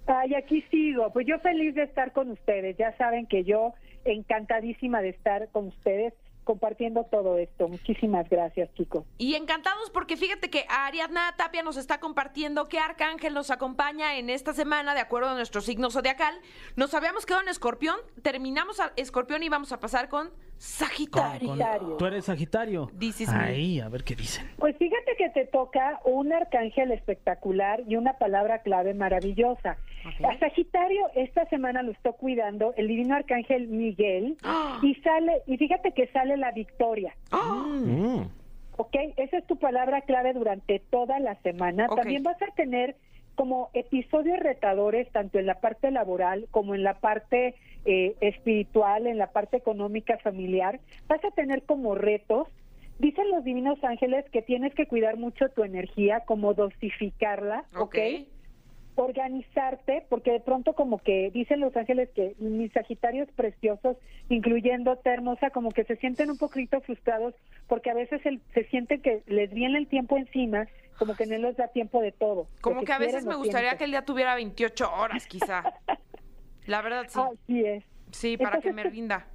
Ay, aquí sigo, pues yo feliz de estar con ustedes, ya saben que yo encantadísima de estar con ustedes compartiendo todo esto. Muchísimas gracias, chicos. Y encantados porque fíjate que Ariadna Tapia nos está compartiendo qué arcángel nos acompaña en esta semana de acuerdo a nuestro signo zodiacal. Nos habíamos quedado en Escorpión, terminamos a Escorpión y vamos a pasar con Sagitario. Con-. Tú eres Sagitario. Ahí, a ver qué dicen. Pues fíjate que te toca un arcángel espectacular y una palabra clave maravillosa. Ok. A Sagitario esta semana lo está cuidando el divino arcángel Miguel ¡Ah! y sale y fíjate que sale la victoria. ¡Ah! Mm. ¿ok? Esa es tu palabra clave durante toda la semana. También vas a tener como episodios retadores tanto en la parte laboral como en la parte eh, espiritual, en la parte económica familiar. Vas a tener como retos. Dicen los divinos ángeles que tienes que cuidar mucho tu energía, como dosificarla, ¿ok? Ok. organizarte, porque de pronto como que dicen los ángeles que mis sagitarios preciosos, incluyéndote hermosa, como que se sienten un poquito frustrados porque a veces el- se sienten que les viene el tiempo encima, como que no les da tiempo de todo. Como que a veces me gustaría que el día tuviera 28 horas, quizá. La verdad, sí. Así es. Sí, para que me pues, rinda.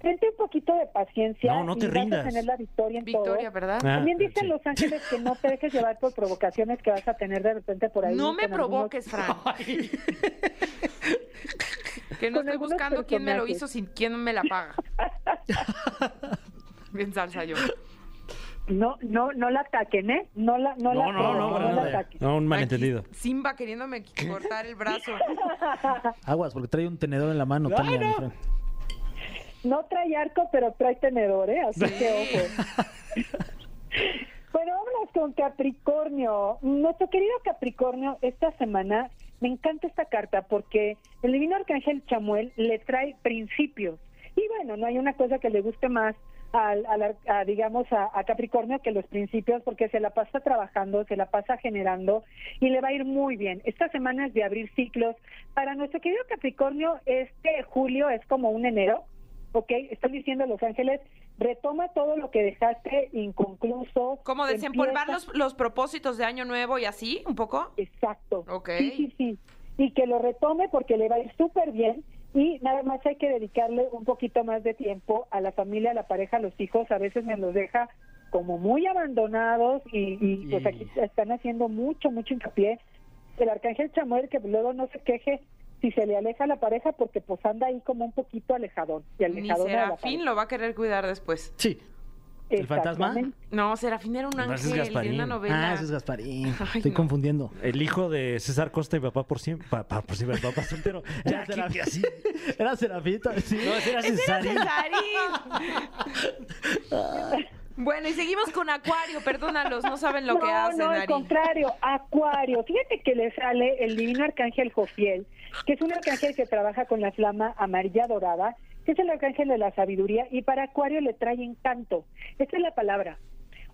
Tente un poquito de paciencia. No, no te y vas a rindas. tener la victoria en Victoria, todo. ¿verdad? Ah, También dicen sí. los ángeles que no te dejes llevar por provocaciones que vas a tener de repente por ahí. No me con algunos- provoques, Fran. que no con estoy buscando quién me lo hizo sin quién me la paga. Bien salsa yo. No, no, no la ataquen, ¿eh? No la, no, No, la no, no, provoquen, para la ataquen. No, un malentendido. Aquí, Simba queriéndome cortar el brazo. Aguas, porque trae un tenedor en la mano. Tania, mi Fran. No trae arco, pero trae tenedor, ¿eh? Así que ojo. bueno, vámonos con Capricornio. Nuestro querido Capricornio, esta semana me encanta esta carta porque el divino arcángel Chamuel le trae principios. Y bueno, no hay una cosa que le guste más al, al ar- a, digamos, a, a Capricornio que los principios, porque se la pasa trabajando, se la pasa generando y le va a ir muy bien. Esta semana es de abrir ciclos. Para nuestro querido Capricornio, este julio es como un enero, ¿ok? Están diciendo Los Ángeles, retoma todo lo que dejaste inconcluso. Como desempolvar empieza- los, los propósitos de año nuevo y así, un poco. Exacto. Ok. Sí, sí, sí. Y que lo retome porque le va a ir súper bien. Y nada más hay que dedicarle un poquito más de tiempo a la familia, a la pareja, a los hijos. A veces me los deja como muy abandonados y, y, pues aquí están haciendo mucho, mucho hincapié. El arcángel Chamuel que luego no se queje si se le aleja la pareja porque pues anda ahí como un poquito alejadón. Y Mi alejadón la pareja. lo va a querer cuidar después. Sí. ¿El fantasma? No, Serafín era un No, ese es ángel de Gasparín. una novela. Ah, ese es Gasparín. Ay, Estoy no. confundiendo. El hijo de César Costa y papá por siempre. Papá por siempre, papá soltero. Ya, Era Serafín. así. Era Serafita, sí. No, ese era ¡Ese era Cesarín. Cesarín! bueno, y seguimos con Acuario. Perdónalos, no saben lo que hacen, no, al Ari. contrario, Acuario. Fíjate que le sale el divino arcángel Jofiel, que es un arcángel que trabaja con la flama amarilla dorada, que es el arcángel de la sabiduría, y para Acuario le trae encanto. Esa es la palabra.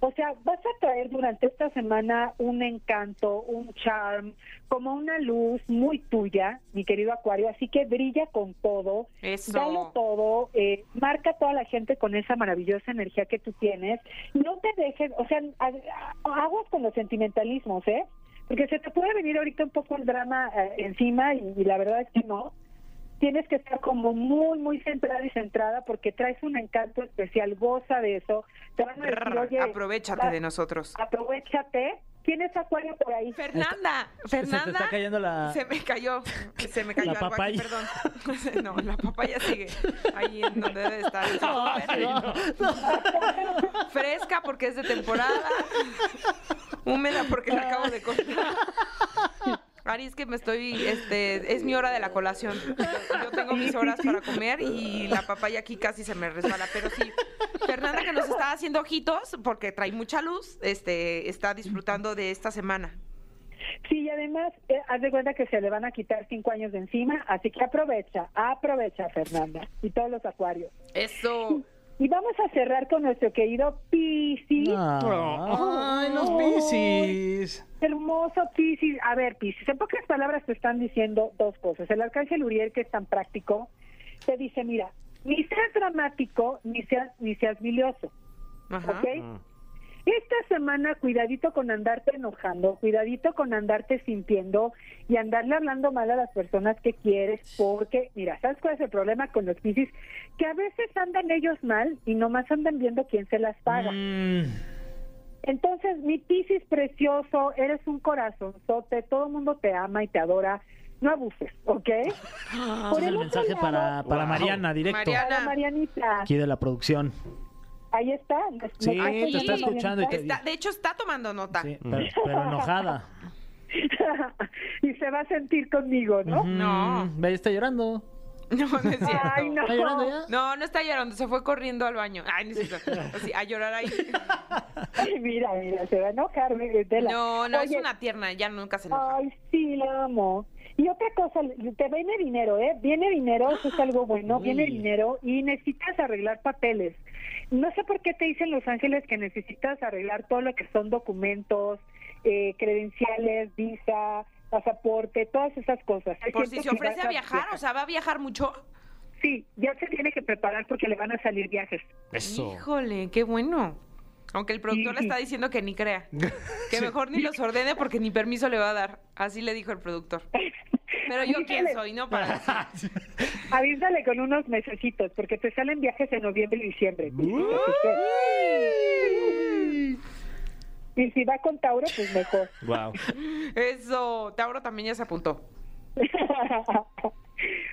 O sea, vas a traer durante esta semana un encanto, un charm, como una luz muy tuya, mi querido Acuario. Así que brilla con todo, Eso. dalo todo, eh, marca a toda la gente con esa maravillosa energía que tú tienes. No te dejes, o sea, aguas con los sentimentalismos, ¿eh? Porque se te puede venir ahorita un poco el drama eh, encima y, y la verdad es que no. Tienes que estar como muy, muy centrada y centrada porque traes un encanto especial, goza de eso. Te van a decir, Brr, oye, aprovechate de nosotros. Aprovechate. ¿Tienes acuario por ahí? Fernanda, Se te Fernanda. está cayendo la... Se me cayó, se me cayó La algo aquí, papaya. perdón. No, la papaya sigue ahí en donde debe estar. en su súper. Fresca porque es de temporada. Húmeda porque la acabo de cortar. Ari, es que me estoy, este, es mi hora de la colación. Yo, tengo mis horas para comer y la papaya aquí casi se me resbala. Pero sí, Fernanda que nos está haciendo ojitos porque trae mucha luz, este, está disfrutando de esta semana. Sí, y además, eh, haz de cuenta que se le van a quitar cinco años de encima, así que aprovecha, aprovecha, Fernanda, y todos los acuarios. Eso. Y vamos a cerrar con nuestro querido Piscis. Ay, los Piscis. Hermoso Piscis. A ver, Piscis, en pocas palabras te están diciendo dos cosas. El arcángel Uriel, que es tan práctico, te dice, mira, ni seas dramático, ni seas, ni seas bilioso, Ajá. ¿ok? Esta semana, cuidadito con andarte enojando, cuidadito con andarte sintiendo y andarle hablando mal a las personas que quieres, porque, mira, ¿sabes cuál es el problema con los Piscis? Que a veces andan ellos mal y nomás andan viendo quién se las paga. Mm, Entonces, mi Piscis precioso, eres un corazonzote, todo el mundo te ama y te adora. no abuses, ¿ok? Por es el mensaje lado, para, para Wow. Mariana, directo. Mariana. Para Marianita, Aquí de la producción. Ahí está. ¿me- Sí, me te está escuchando y te- Está- de hecho, está tomando nota. Sí, pero, pero enojada. y se va a sentir conmigo, ¿no? No. Ve, está llorando. No, no es cierto. Ay, no. ¿Está llorando ya? No, no está llorando, se fue corriendo al baño. Ay, no es cierto. Así, a llorar ahí. Ay, mira, mira, se va a enojar. mi. No, no, es Oye, una tierna, ya nunca se enoja. Ay, sí, la amo. Y otra cosa, te viene dinero, ¿eh? Viene dinero, eso es algo bueno, viene dinero y necesitas arreglar papeles. No sé por qué te dicen Los Ángeles que necesitas arreglar todo lo que son documentos, eh, credenciales, visa, pasaporte, todas esas cosas. Hay Por si se ofrece a viajar, o sea, ¿va a viajar mucho? Sí, ya se tiene que preparar porque le van a salir viajes. Eso. Híjole, qué bueno. Aunque el productor le está diciendo que ni crea. Que mejor ni los ordene porque ni permiso le va a dar. Así le dijo el productor. Pero yo quién soy, ¿no? Para. Avísale con unos mesecitos porque te salen viajes en noviembre y diciembre. Y si va con Tauro, pues mejor. Wow. Eso, Tauro también ya se apuntó.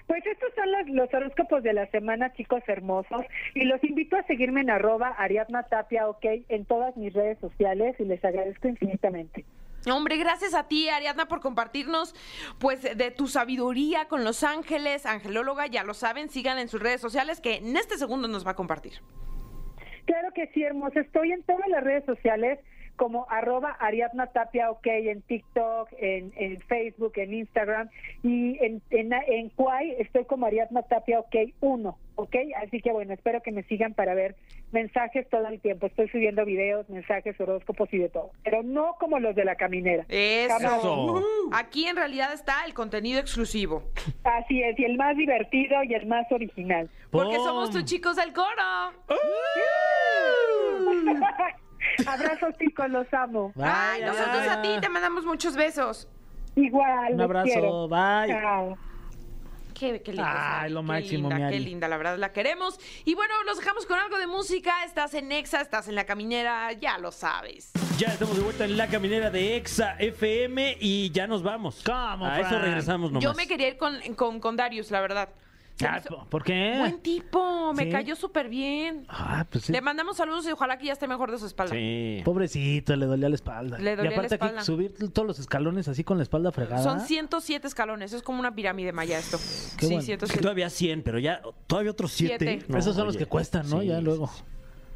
Pues estos son los, los horóscopos de la semana, chicos hermosos. Y los invito a seguirme en arroba Ariadna Tapia, ok, en todas mis redes sociales y les agradezco infinitamente. Hombre, gracias a ti, Ariadna, por compartirnos, pues, de tu sabiduría con Los Ángeles, angelóloga, ya lo saben, sigan en sus redes sociales, que en este segundo nos va a compartir. Claro que sí, hermoso. Estoy en todas las redes sociales como arroba Ariadna Tapia, ok, en TikTok, en, en Facebook, en Instagram y en, en, en Kwai estoy como Ariadna Tapia, ok, uno, ok. Así que bueno, espero que me sigan para ver mensajes todo el tiempo. Estoy subiendo videos, mensajes, horóscopos y de todo, pero no como los de la caminera. Eso. Aquí en realidad está el contenido exclusivo. Así es, y el más divertido y el más original. Porque somos tus chicos del coro. Abrazos chicos, los amo. Ay, nosotros a ti te mandamos muchos besos. Igual. Un abrazo, quiero. bye. Chao. Qué, qué linda. Ay, lo qué máximo, linda, qué linda, la verdad la queremos. Y bueno, los dejamos con algo de música. Estás en Exa, estás en la caminera, ya lo sabes. Ya estamos de vuelta en la caminera de Exa FM y ya nos vamos. ¿Cómo, A eso regresamos nomás. Yo me quería ir con, con, con Darius, la verdad. Ah, ¿Por qué? Buen tipo, me ¿Sí? cayó súper bien. Ah, pues sí. Le mandamos saludos y ojalá que ya esté mejor de su espalda. Sí. Pobrecito, le dolía la espalda. Le dolía y aparte la espalda. aquí subir todos los escalones así con la espalda fregada. Son 107 escalones, es como una pirámide maya esto. Qué sí, bueno. 107. Todavía 100, pero ya todavía otros 7. Siete. Esos son los que cuestan, ¿no? ya luego.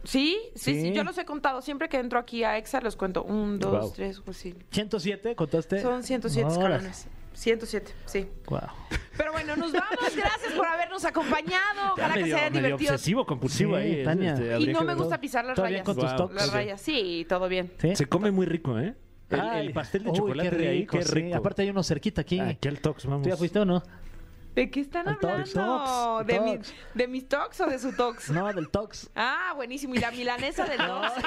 ¿Sí? sí, sí, Sí. yo los he contado. Siempre que entro aquí a Exa los cuento. Un, dos, Guau. tres, pues sí. 107, ¿contaste? Son 107 Órale. escalones. 107, sí. Guau. Pero bueno, nos vamos. Gracias por habernos acompañado. Ojalá que medio, se hayan medio divertido. obsesivo compulsivo Sí, ahí. es, Tania. este, Y no que me gusta pisar las ¿Todo bien rayas. con tus tocs? Las rayas, sí, todo bien. ¿Sí? Se come muy rico, ¿eh? El, el pastel de Uy, chocolate qué de ahí, rico, qué sí. rico. Aparte hay uno cerquita aquí. Aquí al Tox, vamos. ¿Tú ya fuiste o no? ¿De qué están Al hablando? ¿De, mi-. ¿De mis tox o de su tox? No, del Tox. Ah, buenísimo. Y la milanesa del tox.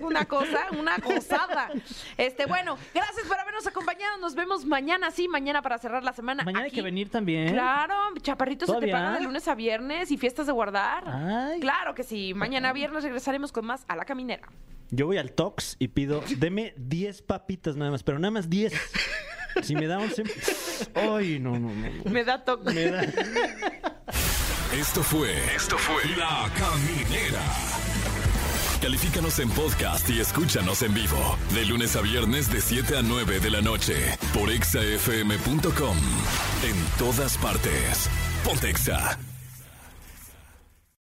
Uh, una cosa, una gozada. Este, bueno, gracias por habernos acompañado. Nos vemos mañana, sí, mañana para cerrar la semana. Mañana hay que venir también. Claro, chaparritos se te pagan de lunes a viernes y fiestas de guardar. Ay. Claro que sí. Mañana viernes regresaremos con más a la caminera. Yo voy al Tox y pido, deme 10 papitas nada más, pero nada más 10. Si me da 11. Ay, no, no, no. Me da toque. Me da. Esto fue. Esto fue. La Caminera. Califícanos en podcast y escúchanos en vivo. De lunes a viernes, de 7 a 9 de la noche. Por exafm.com. En todas partes. Pontexa.